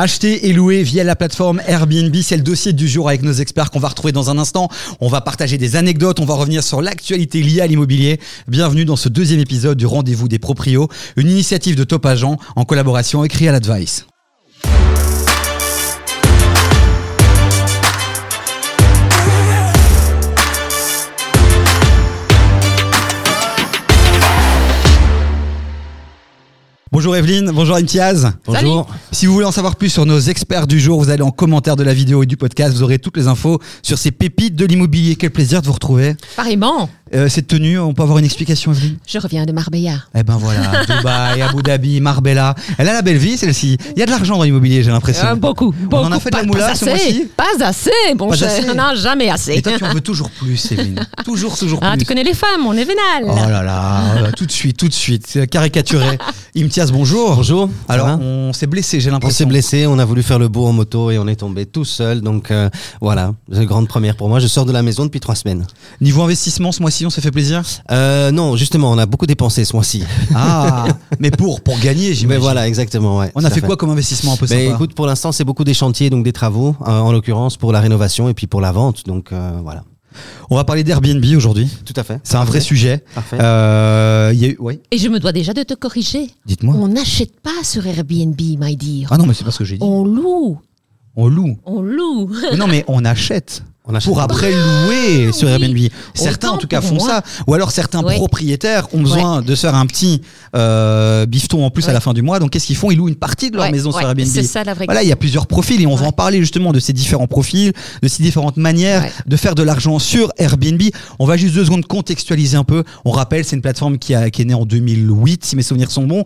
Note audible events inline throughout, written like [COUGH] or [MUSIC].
Acheter et louer via la plateforme Airbnb, c'est le dossier du jour avec nos experts qu'on va retrouver dans un instant. On va partager des anecdotes, on va revenir sur l'actualité liée à l'immobilier. Bienvenue dans ce deuxième épisode du Rendez-vous des Proprios, une initiative de Top Agent en collaboration avec Real Advice. Bonjour Evelyne, bonjour Imtiaz. Bonjour. Si vous voulez en savoir plus sur nos experts du jour, vous allez en commentaire de la vidéo et du podcast, vous aurez toutes les infos sur ces pépites de l'immobilier. Quel plaisir de vous retrouver. Pareillement. Euh, cette tenue, on peut avoir une explication Evelyne Je reviens de Marbella. Eh ben voilà, [LAUGHS] Dubaï, Abu Dhabi, Marbella. Elle a la belle vie celle-ci. Il y a de l'argent dans l'immobilier, j'ai l'impression. Euh, beaucoup, beaucoup. On en a fait de la moula pas ce assez, mois-ci? Pas assez, bon Pas cher. assez. On n'en a jamais assez. Et toi, tu en veux toujours plus, Evelyne. [LAUGHS] Toujours, toujours Ah, plus. tu connais les femmes, on est vénal. Oh là là, euh, tout de suite, tout de suite, caricaturé. [LAUGHS] Imtiaz, bonjour. Bonjour. Alors, on s'est blessé, j'ai on l'impression. s'est blessé, on a voulu faire le beau en moto et on est tombé tout seul. Donc euh, voilà, c'est une grande première pour moi. Je sors de la maison depuis trois semaines. Niveau investissement, ce mois-ci, on s'est fait plaisir Euh, non, justement, on a beaucoup dépensé ce mois-ci. Ah, [LAUGHS] mais pour, pour gagner, Mais j'imagine. voilà, exactement. Ouais, On a fait quoi comme investissement un peu Mais sympa écoute, pour l'instant, c'est beaucoup des chantiers, donc des travaux, euh, en l'occurrence pour la rénovation et puis pour la vente. Donc euh, voilà. On va parler d'Airbnb aujourd'hui. Tout à fait. C'est un vrai sujet. Parfait. Euh, il y a eu... Oui, Et je me dois déjà de te corriger. dites-moi. On n'achète pas sur Airbnb, my dear. Ah non, mais c'est pas ce que j'ai dit. On loue. On loue. On loue. Mais non, mais on achète. On achète Pour après louer sur oui. Airbnb. Certains, Autant en tout cas, font moi. ça. Ou alors certains Ouais. propriétaires ont besoin de se faire un petit euh, bifton en plus à la fin du mois. Donc, qu'est-ce qu'ils font? Ils louent une partie de leur Ouais, maison sur Airbnb. C'est ça la vraie Voilà, il y a plusieurs profils et on va en parler justement de ces différents profils, de ces différentes manières Ouais. de faire de l'argent sur Airbnb. On va juste deux secondes contextualiser un peu. On rappelle, c'est une plateforme qui, a, qui est née en 2008, si mes souvenirs sont bons.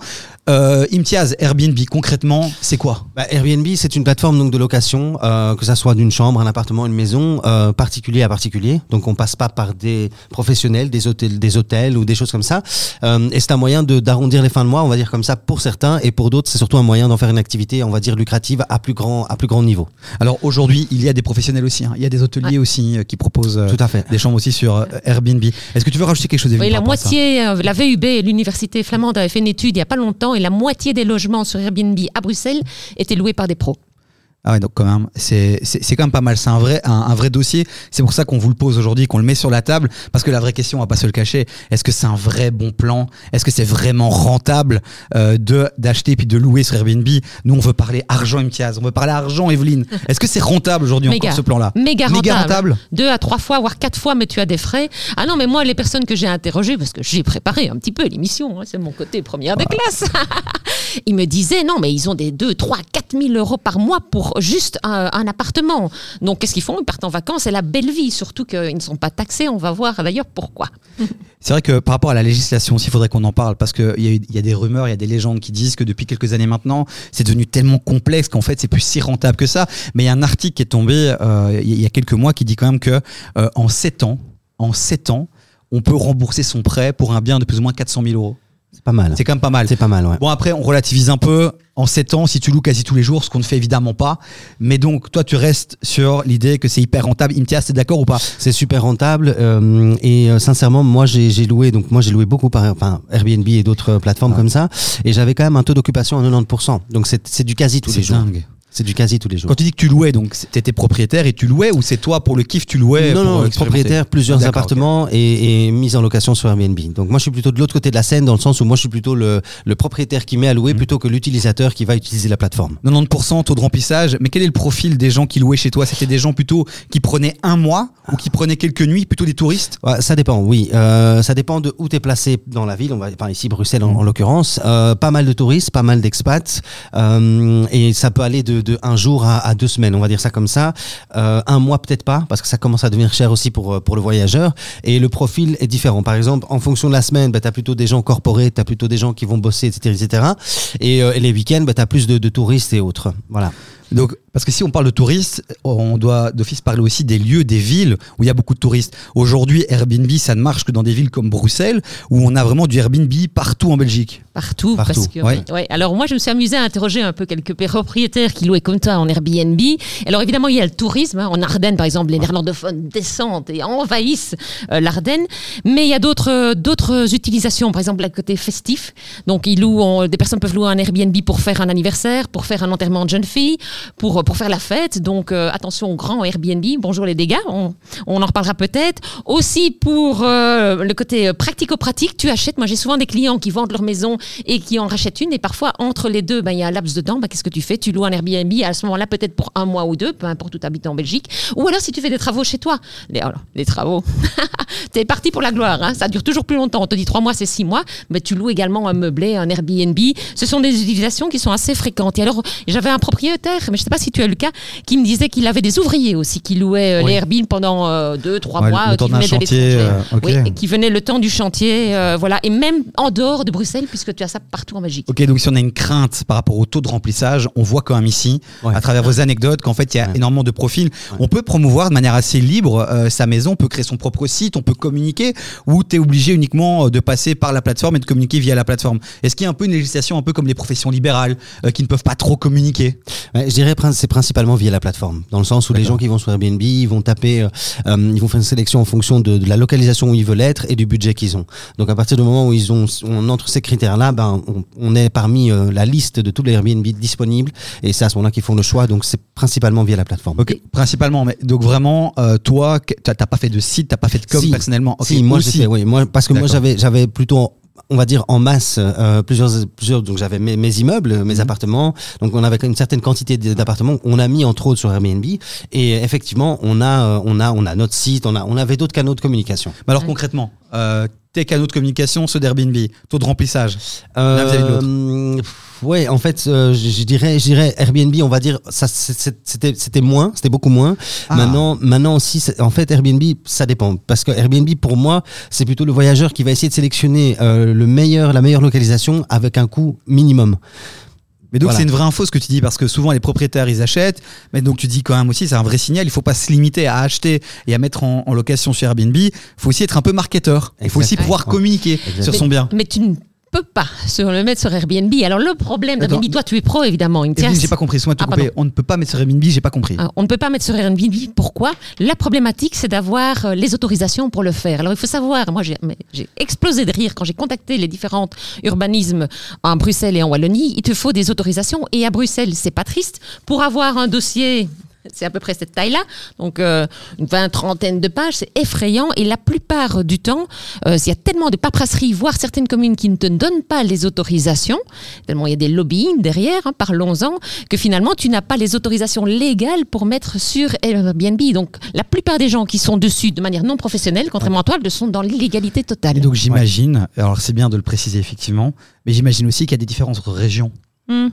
Euh, Imtiaz, Airbnb, concrètement, c'est quoi? Bah, Airbnb, c'est une plateforme donc de location, euh, que ça soit d'une chambre, un appartement, une maison, euh, particulier à particulier. Donc on passe pas par des professionnels, des hôtels, des hôtels ou des choses comme ça. Euh, et c'est un moyen de d'arrondir les fins de mois, on va dire comme ça, pour certains, et pour d'autres, c'est surtout un moyen d'en faire une activité, on va dire lucrative à plus grand à plus grand niveau. Alors aujourd'hui, il y a des professionnels aussi. hein. Il y a des hôteliers aussi euh, qui proposent euh, Tout à fait. des chambres aussi sur euh, Airbnb. Est-ce que tu veux rajouter quelque chose Oui, la moitié, euh, la VUB, l'université flamande, avait fait une étude il n'y a pas longtemps et la moitié des logements sur Airbnb à Bruxelles étaient loués par des pros. Ah ouais, donc quand même, c'est c'est c'est quand même pas mal. C'est un vrai un, un vrai dossier. C'est pour ça qu'on vous le pose aujourd'hui, qu'on le met sur la table, parce que la vraie question, on va pas se le cacher. Est-ce que c'est un vrai bon plan? Est-ce que c'est vraiment rentable euh, de d'acheter puis de louer sur Airbnb? Nous, on veut parler argent, Imtiaz. On veut parler argent, Evelyne. Est-ce que c'est rentable aujourd'hui encore ce plan-là? Méga rentable. Méga rentable. Deux à trois fois, voire quatre fois, mais tu as des frais. Ah non, mais moi, les personnes que j'ai interrogées, parce que j'ai préparé un petit peu l'émission, hein, c'est mon côté première des classes, [LAUGHS] ils me disaient non, mais ils ont des 2, 3, 4 000 euros par mois pour juste un, appartement. Donc, qu'est-ce qu'ils font? Ils partent en vacances, c'est la belle vie, surtout qu'ils ne sont pas taxés. On va voir d'ailleurs pourquoi. [LAUGHS] C'est vrai que par rapport à la législation il faudrait qu'on en parle parce qu'il y, a des rumeurs, il y a des légendes qui disent que depuis quelques années maintenant, c'est devenu tellement complexe qu'en fait, c'est plus si rentable que ça. Mais il y a un article qui est tombé euh, il y a- quelques mois qui dit quand même que euh, en 7 ans, en 7 ans, on peut rembourser son prêt pour un bien de plus ou moins 400 000 euros. C'est pas mal. C'est quand même pas mal. C'est pas mal, ouais. Bon après, on relativise un peu. En 7 ans, si tu loues quasi tous les jours, ce qu'on ne fait évidemment pas. Mais donc, toi, tu restes sur l'idée que c'est hyper rentable. Imtiaz, t'es d'accord ou pas? C'est super rentable euh, et euh, sincèrement moi j'ai j'ai loué donc moi j'ai loué beaucoup par enfin Airbnb et d'autres euh, plateformes Ouais. comme ça et j'avais quand même un taux d'occupation à 90%. Donc c'est c'est du quasi tous les C'est jours. dingue. C'est du quasi tous les jours. Quand tu dis que tu louais, donc t'étais propriétaire et tu louais ou c'est toi pour le kiff tu louais non, non, propriétaire, plusieurs D'accord, appartements et, et mise en location sur Airbnb. Donc moi je suis plutôt de l'autre côté de la scène dans le sens où moi je suis plutôt le, le propriétaire qui met à Mmh. louer plutôt que l'utilisateur qui va utiliser la plateforme. 90% taux de remplissage, mais quel est le profil des gens qui louaient chez toi? C'était des gens plutôt qui prenaient un mois ou qui prenaient quelques nuits, plutôt des touristes? Ouais, ça dépend, oui. Euh, ça dépend de où tu es placé dans la ville, on va enfin ici Bruxelles en, en l'occurrence. Euh, pas mal de touristes, pas mal d'expats. Euh, et ça peut aller de, de un jour à, deux semaines, on va dire ça comme ça. Euh, un mois peut-être pas, parce que ça commence à devenir cher aussi pour, euh, pour le voyageur. Et le profil est différent. Par exemple, en fonction de la semaine, bah, tu as plutôt des gens corporés, tu as plutôt des gens qui vont bosser, etc. etc. Et, euh, et les week-ends, bah, tu as plus de, de touristes et autres. Voilà. Donc, parce que si on parle de touristes, on doit d'office parler aussi des lieux, des villes où il y a beaucoup de touristes. Aujourd'hui, Airbnb, ça ne marche que dans des villes comme Bruxelles, où on a vraiment du Airbnb partout en Belgique. Partout, Partout, parce que ouais. ouais. Alors moi, je me suis amusée à interroger un peu quelques propriétaires qui louaient comme toi en Airbnb. Alors évidemment, il y a le tourisme. hein. En Ardennes, par exemple, les néerlandophones descendent et envahissent euh, l'Ardenne. Mais il y a d'autres euh, d'autres utilisations. Par exemple, le côté festif. Donc, ils louent, on- des personnes peuvent louer un Airbnb pour faire un anniversaire, pour faire un enterrement de jeune fille, pour pour faire la fête. Donc euh, attention au grand Airbnb. Bonjour les dégâts. On, on en reparlera peut-être. Aussi pour euh, le côté pratico-pratique, tu achètes. Moi, j'ai souvent des clients qui vendent leur maison et qui en rachètent une. Et parfois, entre les deux, ben, il y a un laps de temps. Ben, Qu'est-ce que tu fais? Tu loues un Airbnb à ce moment-là, peut-être pour un mois ou deux, peu importe où tu habites en Belgique. Ou alors, si tu fais des travaux chez toi. Les, alors, les travaux. [LAUGHS] T'es parti pour la gloire. hein. Ça dure toujours plus longtemps. On te dit trois mois, c'est six mois. Mais tu loues également un meublé, un Airbnb. Ce sont des utilisations qui sont assez fréquentes. Et alors, j'avais un propriétaire, mais je sais pas si tu as eu le cas, qui me disait qu'il avait des ouvriers aussi qui louaient euh, Oui. les Airbnb pendant euh, deux, trois Ouais, mois. le temps qui d'un venaient chantier, euh. Oui, et qui venaient le temps du chantier. euh, voilà. Et même en dehors de Bruxelles, puisque tu as ça partout en Belgique. Ok, donc si on a une crainte par rapport au taux de remplissage, on voit quand même ici, Ouais. à travers vos anecdotes, qu'en fait, il y a Ouais. énormément de profils. On peut promouvoir de manière assez libre euh, sa maison, on peut créer son propre site, on peut communiquer, ou tu es obligé uniquement de passer par la plateforme et de communiquer via la plateforme. Est-ce qu'il y a un peu une législation, un peu comme les professions libérales, euh, qui ne peuvent pas trop communiquer? Je dirais c'est principalement via la plateforme, dans le sens où les gens qui vont sur Airbnb, ils vont taper, euh, euh, ils vont faire une sélection en fonction de, de la localisation où ils veulent être et du budget qu'ils ont. Donc à partir du moment où ils ont, on entre ces critères-là, ben on, on est parmi euh, la liste de tous les Airbnb disponibles et c'est à ce moment-là qu'ils font le choix. Donc c'est principalement via la plateforme. Ok, principalement. Mais donc vraiment, euh, toi, t'as pas fait de site, t'as pas fait de com Si. personnellement. Ok, si, moi j'ai aussi. fait, oui, moi parce que moi j'avais j'avais plutôt on va dire en masse euh, plusieurs plusieurs donc j'avais mes, mes immeubles mes Mhm. appartements donc on avait une certaine quantité d'appartements on a mis entre autres sur Airbnb et effectivement on a euh, on a on a notre site on a on avait d'autres canaux de communication Mais alors concrètement, euh, tes canaux de communication, ceux d'Airbnb, taux de remplissage. Euh, ouais, en fait, euh, je, je dirais, je dirais Airbnb, on va dire, ça, c'était, c'était moins, c'était beaucoup moins. Ah. Maintenant, maintenant aussi, c'est- en fait, Airbnb, ça dépend, parce que Airbnb, pour moi, c'est plutôt le voyageur qui va essayer de sélectionner euh, le meilleur, la meilleure localisation avec un coût minimum. Mais donc Voilà. c'est une vraie info ce que tu dis parce que souvent les propriétaires ils achètent, mais donc tu dis quand même aussi c'est un vrai signal. Il faut pas se limiter à acheter et à mettre en, en location sur Airbnb. Il faut aussi être un peu marketeur. Il faut aussi pouvoir communiquer Exactement. sur son bien. Mais tu ne peux pas le mettre sur Airbnb. Alors le problème d'Airbnb, toi tu es pro évidemment, j'ai pas compris. Tout Ah. On ne peut pas mettre sur Airbnb. J'ai pas compris. Ah, On ne peut pas mettre sur Airbnb. Pourquoi? La problématique, c'est d'avoir euh, les autorisations pour le faire. Alors, il faut savoir, moi, j'ai explosé de rire quand j'ai contacté les différents urbanismes en Bruxelles et en Wallonie. Il te faut des autorisations. Et à Bruxelles, c'est pas triste. Pour avoir un dossier, c'est à peu près cette taille-là, donc euh, une vingt, trentaine de pages, c'est effrayant. Et la plupart du temps, euh, il y a tellement de paperasserie, voire certaines communes qui ne te donnent pas les autorisations, tellement il y a des lobbying derrière, hein, parlons-en, que finalement tu n'as pas les autorisations légales pour mettre sur Airbnb. Donc la plupart des gens qui sont dessus de manière non professionnelle, contrairement à toi, le sont dans l'illégalité totale. Et donc j'imagine, alors c'est bien de le préciser effectivement, mais j'imagine aussi qu'il y a des différences entre régions. Hmm.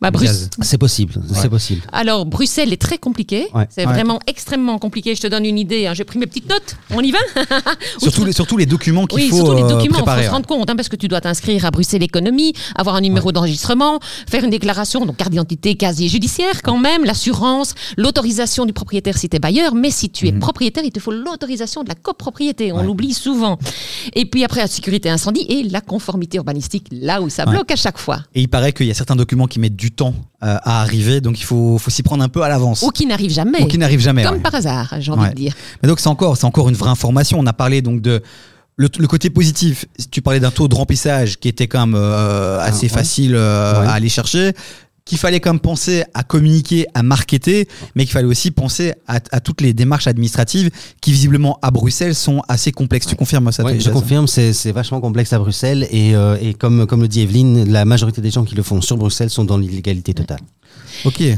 Bah, Bruce- Gaz. C'est possible, c'est possible. Alors, Bruxelles est très compliqué. Ouais. C'est Ouais. vraiment extrêmement compliqué. Je te donne une idée. hein. J'ai pris mes petites notes. On y va? [LAUGHS] Surtout, les, surtout les documents qu'il Oui, faut surtout les euh, documents, il faut préparer. se rendre compte, hein, parce que tu dois t'inscrire à Bruxelles Économie, avoir un numéro d'enregistrement, faire une déclaration, donc carte d'identité, casier judiciaire quand même, l'assurance, l'autorisation du propriétaire si tu es bailleur, mais si tu es Mhm. propriétaire, il te faut l'autorisation de la copropriété, on l'oublie souvent. Et puis après, la sécurité incendie et la conformité urbanistique, là où ça bloque à chaque fois. Et il paraît qu'il y a certains documents qui mettent du temps euh, à arriver, donc il faut, faut s'y prendre un peu à l'avance. Ou qui n'arrive jamais. Ou qui n'arrive jamais. Comme ouais. par hasard, j'ai envie Ouais. de dire. Mais donc c'est encore, c'est encore une vraie information. On a parlé donc de le, le côté positif. Tu parlais d'un taux de remplissage qui était quand même euh, assez ouais. facile euh, Ouais. à aller chercher. Qu'il fallait quand même penser à communiquer, à marketer, mais qu'il fallait aussi penser à, à toutes les démarches administratives qui visiblement à Bruxelles sont assez complexes. Tu confirmes ça Ouais, je confirme, c'est c'est vachement complexe à Bruxelles et, euh, et comme, comme le dit Evelyne, la majorité des gens qui le font sur Bruxelles sont dans l'illégalité totale. Ok. Et,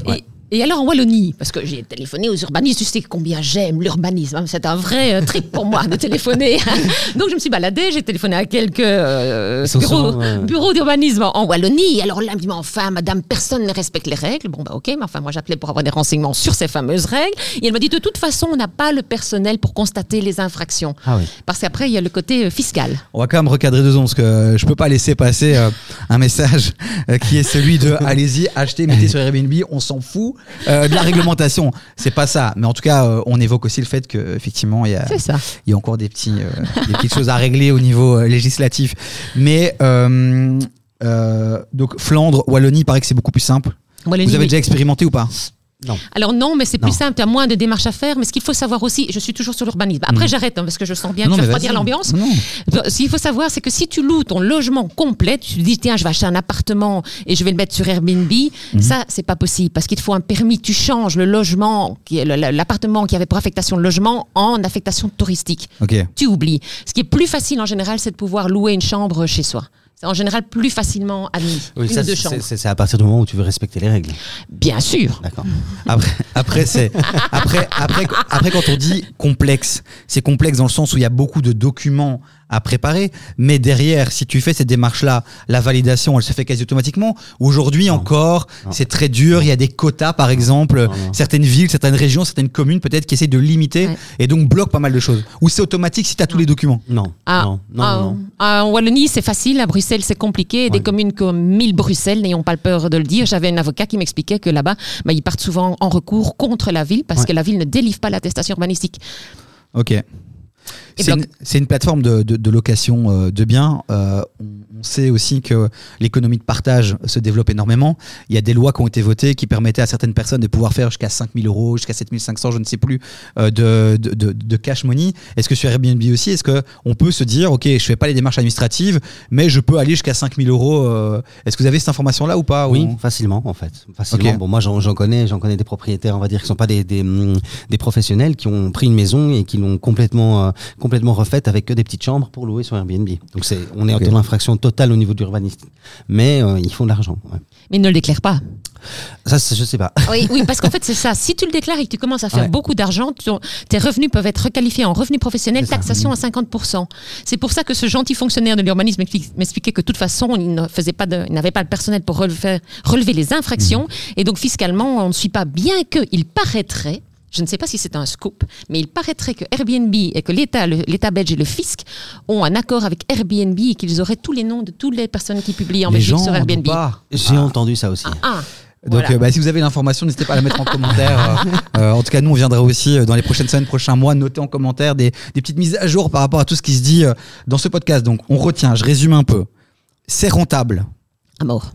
et alors en Wallonie, parce que j'ai téléphoné aux urbanistes, tu sais combien j'aime l'urbanisme, hein, c'est un vrai euh, trip pour moi de téléphoner. [LAUGHS] Donc je me suis baladée, j'ai téléphoné à quelques euh, bureaux, souvent, ouais. bureaux d'urbanisme en Wallonie. Alors là, me dit, mais enfin, madame, personne ne respecte les règles. Bon, bah ok, mais enfin, moi j'appelais pour avoir des renseignements sur ces fameuses règles. Et elle m'a dit, de toute façon, on n'a pas le personnel pour constater les infractions. Ah oui. Parce qu'après, il y a le côté euh, fiscal. On va quand même recadrer deux secondes parce que je peux pas laisser passer euh, un message euh, qui est celui de [LAUGHS] allez-y, achetez, mettez sur Airbnb, on s'en fout. Euh, de la réglementation. C'est pas ça. Mais en tout cas, euh, on évoque aussi le fait que effectivement, il y a, il y a encore des petits, euh, des petites choses à régler au niveau euh, législatif. Mais euh, euh, donc Flandre, Wallonie, il paraît que c'est beaucoup plus simple. Wallonie, Vous avez oui. déjà expérimenté ou pas? Alors non, mais c'est Non. plus simple, tu as moins de démarches à faire. Mais ce qu'il faut savoir aussi, je suis toujours sur l'urbanisme. Après, j'arrête hein, parce que je sens bien que Non, je vais refroidir l'ambiance. Non. Ce qu'il faut savoir, c'est que si tu loues ton logement complet, tu te dis tiens, je vais acheter un appartement et je vais le mettre sur Airbnb, Mhm. ça c'est pas possible parce qu'il te faut un permis. Tu changes le logement, l'appartement qui avait pour affectation de logement en affectation touristique. Tu oublies. Ce qui est plus facile en général, c'est de pouvoir louer une chambre chez soi. C'est en général plus facilement admis. Oui, une ça, ou deux c'est- chambres. c'est c'est à partir du moment où tu veux respecter les règles. Bien sûr. D'accord. Après, après c'est après, après, après quand on dit complexe, c'est complexe dans le sens où il y a beaucoup de documents à préparer, mais derrière, si tu fais cette démarche-là, la validation, elle se fait quasi automatiquement. Aujourd'hui encore, Non. c'est très dur. Il y a des quotas, par exemple, Non, non. certaines villes, certaines régions, certaines communes, peut-être qui essaient de limiter Ouais. et donc bloquent pas mal de choses. Ou c'est automatique si tu as tous les documents? Non. Ah, non. Non. ah, non. ah, en Wallonie, c'est facile. À Bruxelles, c'est compliqué. Des communes comme 1000 Bruxelles, n'ayons pas peur de le dire. J'avais un avocat qui m'expliquait que là-bas, bah, ils partent souvent en recours contre la ville parce Ouais. que la ville ne délivre pas l'attestation urbanistique. Ok. C'est une, c'est une plateforme de, de- de location euh, de biens. Euh, on, on sait aussi que l'économie de partage se développe énormément. Il y a des lois qui ont été votées qui permettaient à certaines personnes de pouvoir faire jusqu'à 5000 euros, jusqu'à 7500, je ne sais plus, euh, de, de, de- de cash money. Est-ce que sur Airbnb aussi, est-ce qu'on peut se dire, OK, je fais pas les démarches administratives, mais je peux aller jusqu'à 5000 euros euh, Est-ce que vous avez cette information-là ou pas Oui, ou- facilement en fait. Facilement. Bon, moi j'en j'en connais, j'en connais des propriétaires, on va dire, qui sont pas des, des, hum, des professionnels, qui ont pris une maison et qui l'ont complètement, euh, complètement refaite avec que des petites chambres pour louer sur Airbnb. Donc c'est, on est Ok. dans l'infraction totale au niveau de l'urbanisme. Mais euh, ils font de l'argent. ouais. Mais ils ne le déclarent pas. Ça, je sais pas. Oui, oui parce qu'en fait, [LAUGHS] c'est ça. Si tu le déclares et que tu commences à faire Ouais. beaucoup d'argent, tes revenus peuvent être requalifiés en revenus professionnels, taxation à 50%. C'est pour ça que ce gentil fonctionnaire de l'urbanisme m'expliquait que de toute façon, il ne faisait pas de, il n'avait pas le personnel pour relever, relever les infractions. Et donc, fiscalement, on ne suit pas, bien qu'il paraîtrait, je ne sais pas si c'est un scoop, mais il paraîtrait que Airbnb et que l'État, le- l'État belge et le fisc ont un accord avec Airbnb et qu'ils auraient tous les noms de toutes les personnes qui publient en Les Belgique gens sur Airbnb. pas. J'ai entendu ça aussi. Ah, Donc, voilà. euh, bah, si vous avez l'information, n'hésitez pas à la mettre en commentaire. Euh, [LAUGHS] euh, en tout cas, nous, on viendra aussi euh, dans les prochaines semaines, prochains mois, noter en commentaire des, des petites mises à jour par rapport à tout ce qui se dit euh, dans ce podcast. Donc, on retient, je résume un peu. C'est rentable. à mort.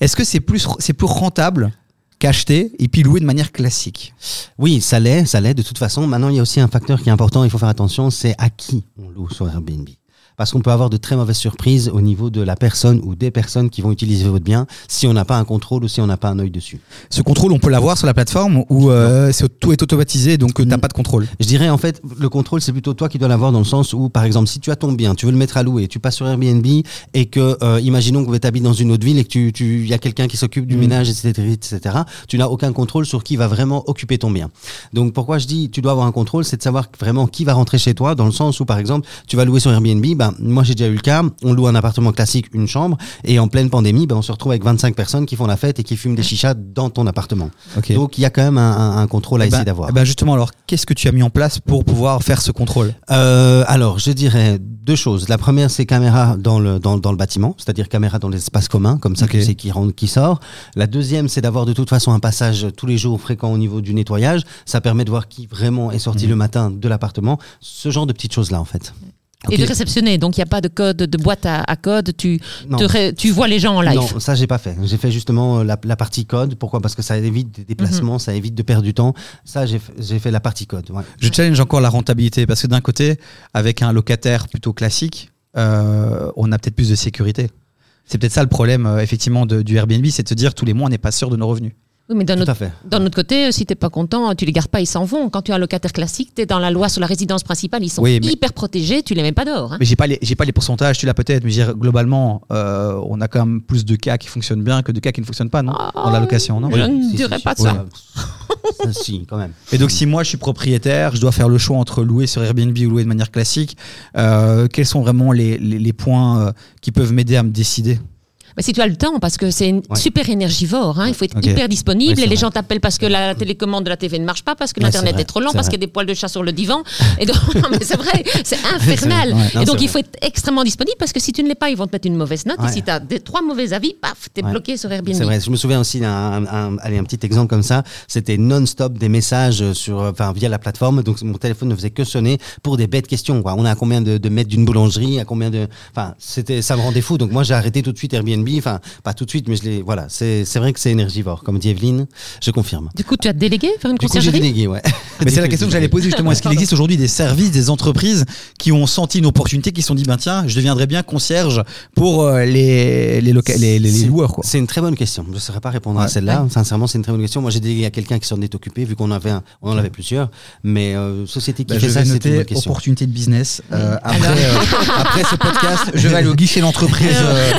Est-ce que c'est plus, c'est plus rentable qu'acheter et puis louer de manière classique Oui, ça l'est, ça l'est de toute façon. Maintenant, il y a aussi un facteur qui est important, il faut faire attention, c'est à qui on loue sur Airbnb. Parce qu'on peut avoir de très mauvaises surprises au niveau de la personne ou des personnes qui vont utiliser votre bien si on n'a pas un contrôle ou si on n'a pas un œil dessus. Ce contrôle, on peut l'avoir sur la plateforme ou euh, tout est automatisé donc tu n'as Mm. pas de contrôle Je dirais en fait, le contrôle, c'est plutôt toi qui dois l'avoir dans le sens où, par exemple, si tu as ton bien, tu veux le mettre à louer, tu passes sur Airbnb et que, euh, imaginons que tu habites dans une autre ville et que tu, tu, y a quelqu'un qui s'occupe du Mm. ménage, etc., etc., tu n'as aucun contrôle sur qui va vraiment occuper ton bien. Donc, pourquoi je dis, tu dois avoir un contrôle, c'est de savoir vraiment qui va rentrer chez toi, dans le sens où, par exemple, tu vas louer sur Airbnb, ben, moi, j'ai déjà eu le cas, on loue un appartement classique, une chambre, et en pleine pandémie, ben, on se retrouve avec 25 personnes qui font la fête et qui fument des chichas dans ton appartement. Donc, il y a quand même un, un- un contrôle à Eh ben- essayer d'avoir. eh ben justement, alors, qu'est-ce que tu as mis en place pour pouvoir faire ce contrôle? Euh, alors, je dirais deux choses. La première, c'est caméra dans le, dans, dans le bâtiment, c'est-à-dire caméra dans l'espace commun, comme ça Ok. tu sais qui rentre, qui sort. La deuxième, c'est d'avoir de toute façon un passage tous les jours fréquent au niveau du nettoyage. Ça permet de voir qui vraiment est sorti Mhm. le matin de l'appartement. Ce genre de petites choses-là, en fait. Et de réceptionner, donc il n'y a pas de code, de boîte à, à code, tu, Non. te ré- tu vois les gens en live. Non, ça j'ai pas fait. J'ai fait justement euh, la, la partie code. Pourquoi? Parce que ça évite des déplacements, Mhm. ça évite de perdre du temps. Ça, j'ai fait- j'ai fait la partie code. ouais. Je challenge encore la rentabilité parce que d'un côté, avec un locataire plutôt classique, euh, on a peut-être plus de sécurité. C'est peut-être ça le problème, euh, effectivement, de- du Airbnb, c'est de se dire tous les mois, on n'est pas sûr de nos revenus. Oui, mais d'un autre, côté, si tu n'es pas content, tu les gardes pas, ils s'en vont. Quand tu as un locataire classique, tu es dans la loi sur la résidence principale, ils sont Oui, mais- hyper protégés, tu les mets pas dehors. hein. Mais j'ai pas les, pas les pourcentages, tu l'as peut-être, mais je veux dire, globalement, euh, on a quand même plus de cas qui fonctionnent bien que de cas qui ne fonctionnent pas, non? Dans la location, non? Je ne Si, dirais si. pas ça. Ça, [LAUGHS] si, quand même. Et donc, si moi je suis propriétaire, je dois faire le choix entre louer sur Airbnb ou louer de manière classique, euh, quels sont vraiment les, les, les points euh, qui peuvent m'aider à me décider? Bah, si tu as le temps, parce que c'est Ouais. super énergivore. hein. Il faut être hyper disponible et les vrai. gens t'appellent parce que la télécommande de la TV ne marche pas, parce que Ouais, l'internet est trop lent, parce qu'il y a des poils de chat sur le divan. [LAUGHS] Et donc, [LAUGHS] non, mais c'est vrai, c'est infernal. Non, et donc il faut être extrêmement disponible parce que si tu ne l'es pas, ils vont te mettre une mauvaise note. Et si tu as des, trois mauvais avis, paf, t'es bloqué sur Airbnb. C'est vrai. Je me souviens aussi d'un un, un petit exemple comme ça. C'était non-stop des messages sur, enfin, via la plateforme. Donc mon téléphone ne faisait que sonner pour des bêtes questions. Quoi. On à combien de, de mètres d'une boulangerie, à combien de, enfin, ça me rendait fou. Donc moi j'ai arrêté tout de suite Airbnb. Enfin, pas tout de suite, mais je l'ai, voilà. C'est, c'est vrai que c'est énergivore, comme dit Evelyne. Je confirme. Du coup, tu as délégué faire une Du coup, conciergerie délégué, ouais. [LAUGHS] Mais c'est la question que j'allais poser justement. Est-ce qu'il existe aujourd'hui des services, des entreprises qui ont senti une opportunité, qui se sont dit, ben tiens, je deviendrais bien concierge pour euh, les, les, les, les- les loueurs, quoi. C'est une très bonne question. Je ne saurais pas répondre à Ouais. celle-là. Sincèrement, c'est une très bonne question. Moi, j'ai délégué à quelqu'un qui s'en est occupé, vu qu'on avait un- on en avait plusieurs. Mais euh, société qui Bah, fait je ça, c'est une noter bonne question. opportunité de business. Euh, après, euh, après ce podcast, je vais aller au guichet d'entreprise euh,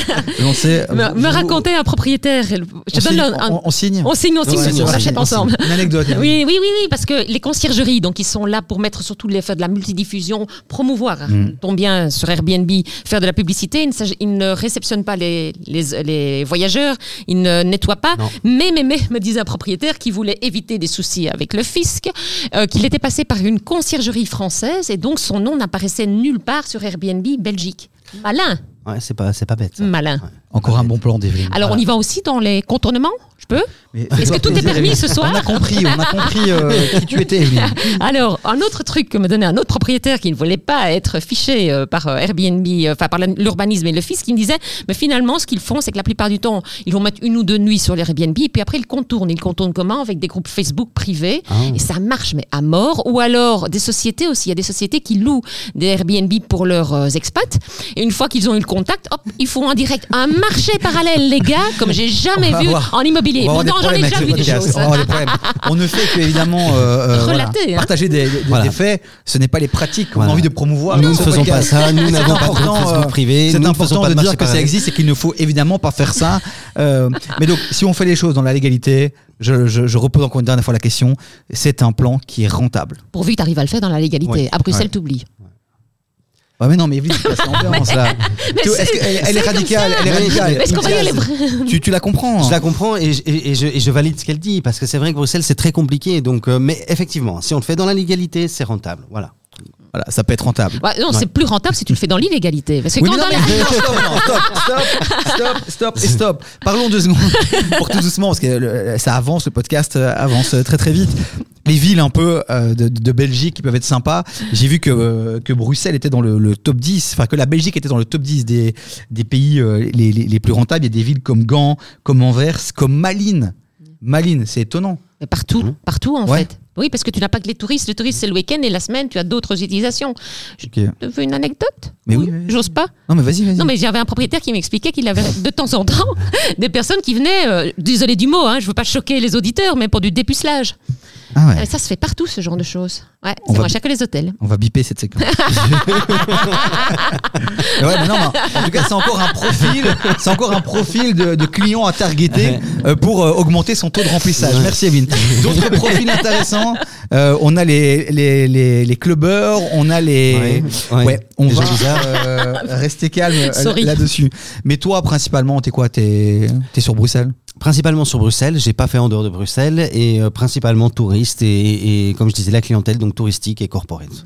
me, raconter un propriétaire. Je On donne signe, un- on- on signe. on signe, on signe, Ouais, on on s'achète signe, on ensemble. Une anecdote. Oui, oui, oui, oui, parce que les conciergeries, donc, ils sont là pour mettre surtout les faire de la multidiffusion, promouvoir Mm. ton bien sur Airbnb, faire de la publicité. Ils ne, s'agit- ils ne réceptionnent pas les, les, les voyageurs, ils ne nettoient pas. Non. Mais, mais, mais, me disait un propriétaire qui voulait éviter des soucis avec le fisc, euh, qu'il était passé par une conciergerie française et donc son nom n'apparaissait nulle part sur Airbnb Belgique. Malin, Ouais, c'est pas, c'est pas bête. ça. malin. Encore un bon plan d'Evelyne. Alors, on y va aussi dans les contournements Je peux Est-ce que tout est permis ce soir On a compris, on a compris euh, qui tu étais, Evelyne. [LAUGHS] Alors, un autre truc que me donnait un autre propriétaire qui ne voulait pas être fiché euh, par euh, Airbnb, euh, enfin par l'urbanisme et le fisc, qui me disait, mais finalement, ce qu'ils font, c'est que la plupart du temps, ils vont mettre une ou deux nuits sur les Airbnb, et puis après, ils contournent. Ils contournent comment? Avec des groupes Facebook privés, Ah. et ça marche, mais à mort. Ou alors, des sociétés aussi. Il y a des sociétés qui louent des Airbnb pour leurs expats, et une fois qu'ils ont eu le contact, hop, ils font en direct un marché parallèle, les gars, comme j'ai jamais vu voir. en immobilier. Pourtant, j'en ai déjà vu des choses. On ne fait que évidemment euh, euh, Relater, voilà, hein. partager des, des- Voilà. des faits. Ce n'est pas les pratiques qu'on Voilà. a envie de promouvoir. Nous ne faisons pas ça. Nous C'est n'avons pas de Facebook euh, privé. C'est important de dire que ça existe et qu'il ne faut évidemment pas faire ça. Euh, mais donc, si on fait les choses dans la légalité, je, je- je repose encore une dernière fois la question. C'est un plan qui est rentable. Pourvu que tu arrives à le faire dans la légalité. Ouais. À Bruxelles, Ouais. t'oublies. Ouais, mais non, mais Evelyne, c'est pas l'ambiance là. [LAUGHS] Tu est-ce elle, est radicale, elle est radicale. qu'on tu, tu la comprends. Je la comprends et je, et- et je, et je valide ce qu'elle dit parce que c'est vrai que Bruxelles c'est très compliqué. Donc, euh, mais effectivement, si on le fait dans la légalité, c'est rentable. Voilà. Voilà, ça peut être rentable. Ouais, non, c'est plus rentable si tu le fais dans l'illégalité. Parce que Oui, quand mais non, dans mais stop, [LAUGHS] non, stop, stop, stop, stop, et stop. Parlons deux secondes [LAUGHS] pour tout doucement, parce que le- ça avance, le podcast euh, avance euh, très très vite. Les villes un peu euh, de, de Belgique qui peuvent être sympas. J'ai vu que, euh, que Bruxelles était dans le, le top 10, enfin que la Belgique était dans le top 10 des, des pays euh, les, les, les plus rentables. Il y a des villes comme Gand, comme Anvers, comme Malines. Malines, c'est étonnant. Mais partout, Mhm. partout en Ouais. fait. Oui, parce que tu n'as pas que les touristes. Le touriste, c'est le week-end et la semaine, tu as d'autres utilisations. Je Ok. te veux une anecdote Mais oui. J'ose pas. Non mais vas-y, vas-y. Non, mais j'avais un propriétaire qui m'expliquait qu'il avait de temps en temps [LAUGHS] des personnes qui venaient, euh, désolé du mot, hein, je veux pas choquer les auditeurs, mais pour du dépucelage. Ah ouais. Euh, Ça se fait partout, ce genre de choses. Ouais, On c'est va- moins cher que les hôtels. On va biper cette séquence. [LAUGHS] Mais ouais, mais non, mais en tout cas, c'est encore un profil, c'est encore un profil de, de client à targeter euh, pour euh, augmenter son taux de remplissage. Merci Evelyne. D'autres profils intéressants, euh, on a les, les, les, les clubbers, on a les. Ouais, ouais. on va bizarre. euh, [LAUGHS] rester calme euh, là-dessus. Mais toi, principalement, t'es quoi? T'es es sur Bruxelles? Principalement sur Bruxelles, j'ai pas fait en dehors de Bruxelles et euh, principalement touriste et, et comme je disais la clientèle donc touristique et corporate.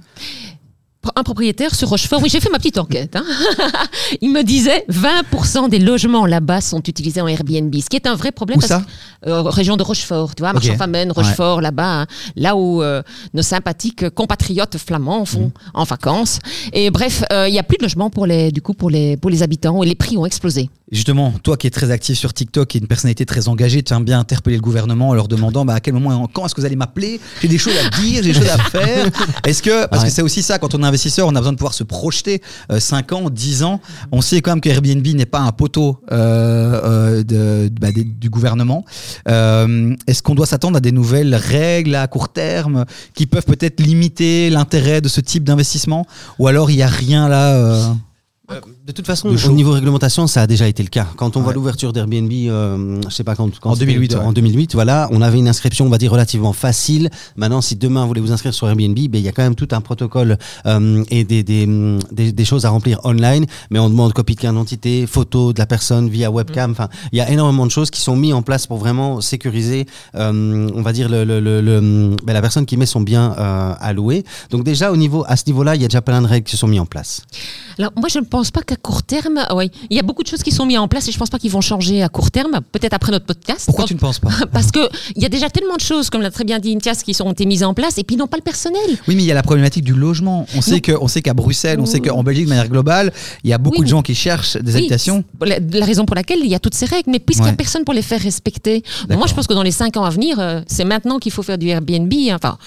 Un propriétaire sur Rochefort, oui, j'ai fait ma petite enquête. hein. [LAUGHS] Il me disait 20% des logements là-bas sont utilisés en Airbnb, ce qui est un vrai problème. Où parce ça? que, euh, Région de Rochefort, tu vois, Ok. Marchand-Famenne, Rochefort, là-bas, hein, là où euh, nos sympathiques compatriotes flamands vont Mhm. en vacances. Et bref, euh, il y a plus de logements pour les, du coup, pour les, pour les habitants et les prix ont explosé. Justement, toi qui es très actif sur TikTok et une personnalité très engagée, tu aimes bien interpeller le gouvernement en leur demandant bah, à quel moment, quand est-ce que vous allez m'appeler? J'ai des choses à dire, j'ai des choses à faire. [LAUGHS] Est-ce que, parce Ouais. que c'est aussi ça, quand on est investisseur, on a besoin de pouvoir se projeter euh, 5 ans, 10 ans. On sait quand même que Airbnb n'est pas un poteau euh, euh, de, bah, des- du gouvernement. Euh, est-ce qu'on doit s'attendre à des nouvelles règles à court terme qui peuvent peut-être limiter l'intérêt de ce type d'investissement? Ou alors il n'y a rien là euh, De toute façon, De au niveau réglementation, ça a déjà été le cas. Quand on voit l'ouverture d'Airbnb, euh, je sais pas quand, quand En 2008, c'était- ouais. en 2008, voilà, on avait une inscription, on va dire relativement facile. Maintenant, si demain vous voulez vous inscrire sur Airbnb, ben il y a quand même tout un protocole euh, et des, des, des, des choses à remplir online. Mais on demande copie de carte d'identité, photo de la personne via Mm. webcam. Enfin, il y a énormément de choses qui sont mises en place pour vraiment sécuriser, euh, on va dire le, le, le, le, ben, la personne qui met son bien euh, à louer. Donc déjà au niveau à ce niveau-là, il y a déjà plein de règles qui sont mises en place. Alors, moi, je ne pense pas qu'à court terme, ah oui, il y a beaucoup de choses qui sont mises en place et je ne pense pas qu'ils vont changer à court terme, peut-être après notre podcast. Pourquoi Quand- tu ne penses pas? [LAUGHS] Parce que il y a déjà tellement de choses, comme l'a très bien dit Intias, qui ont été mises en place et puis n'ont pas le personnel. Oui, mais il y a la problématique du logement. On sait que, on sait qu'à Bruxelles, on sait qu'en Belgique de manière globale, il y a beaucoup Oui, de gens qui cherchent des Oui, habitations. La, la raison pour laquelle il y a toutes ces règles, mais puisqu'il n'y Ouais. a personne pour les faire respecter, moi je pense que dans les cinq ans à venir, euh, c'est maintenant qu'il faut faire du Airbnb, hein, enfin,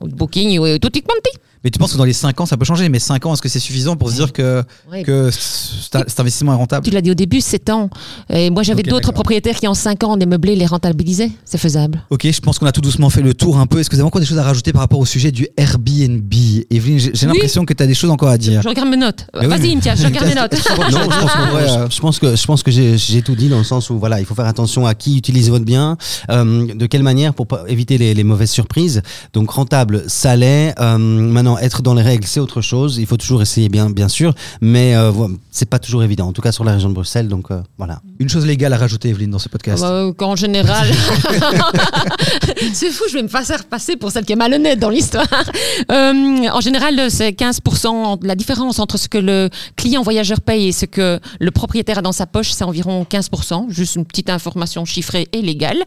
Booking ou tout quanti. Mais tu penses que dans les 5 ans, ça peut changer. Mais 5 ans, est-ce que c'est suffisant pour se dire que, Ouais. que cet investissement est rentable? Tu l'as dit au début, 7 ans. Et moi j'avais d'autres propriétaires qui en 5 ans des meublés les rentabilisaient. C'est faisable. Ok, je pense qu'on a tout doucement fait le tour un peu. Est-ce que vous avez encore des choses à rajouter par rapport au sujet du Airbnb? Evelyne, j'ai Oui. l'impression que tu as des choses encore à dire. Je regarde mes notes. Vas-y, mais- Intias, je regarde mes [LAUGHS] notes. Non, je pense, que, Ouais, euh, je pense que je pense que j'ai j'ai tout dit dans le sens où voilà, il faut faire attention à qui utilise votre bien, euh, de quelle manière pour éviter les, les mauvaises surprises. Donc rentable, ça l'est. Euh, maintenant, être dans les règles, c'est autre chose. Il faut toujours essayer bien, bien sûr, mais euh, c'est pas toujours évident. En tout cas sur la région de Bruxelles. Donc euh, voilà. Une chose légale à rajouter, Evelyne, dans ce podcast. Bah, qu'en général, [LAUGHS] c'est fou, je vais me faire passer pour celle qui est malhonnête dans l'histoire. [LAUGHS] Euh, en général, c'est 15%, la différence entre ce que le client voyageur paye et ce que le propriétaire a dans sa poche, c'est environ 15%, juste une petite information chiffrée et légale.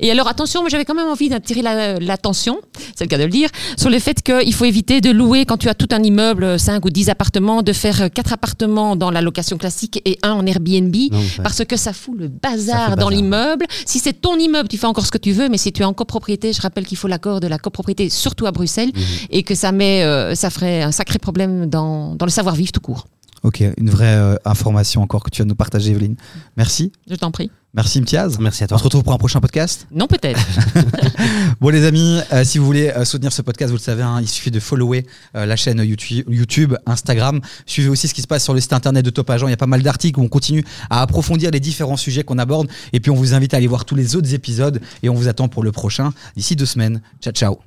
Et alors attention, moi j'avais quand même envie d'attirer la- l'attention, c'est le cas de le dire, sur le fait qu'il faut éviter de louer quand tu as tout un immeuble, 5 ou 10 appartements, de faire 4 appartements dans la location classique et un en Airbnb Non, parce que ça fout le bazar fout dans l'immeuble. Si c'est ton immeuble, tu fais encore ce que tu veux, mais si tu es en copropriété, je rappelle qu'il faut l'accord de la copropriété, surtout à Bruxelles, Mhm. et que ça met, euh, ça ferait un sacré problème dans, dans le savoir-vivre tout court. Ok, une vraie euh, information encore que tu vas nous partager, Evelyne. Merci. Je t'en prie. Merci, Mtiaz. Merci à On toi. se retrouve pour un prochain podcast. Non, peut-être. [LAUGHS] Bon les amis, euh, si vous voulez euh, soutenir ce podcast, vous le savez, hein, il suffit de follower euh, la chaîne YouTube, YouTube, Instagram. Suivez aussi ce qui se passe sur le site internet de Top Agent. Il y a pas mal d'articles où on continue à approfondir les différents sujets qu'on aborde. Et puis on vous invite à aller voir tous les autres épisodes et on vous attend pour le prochain d'ici deux semaines. Ciao ciao.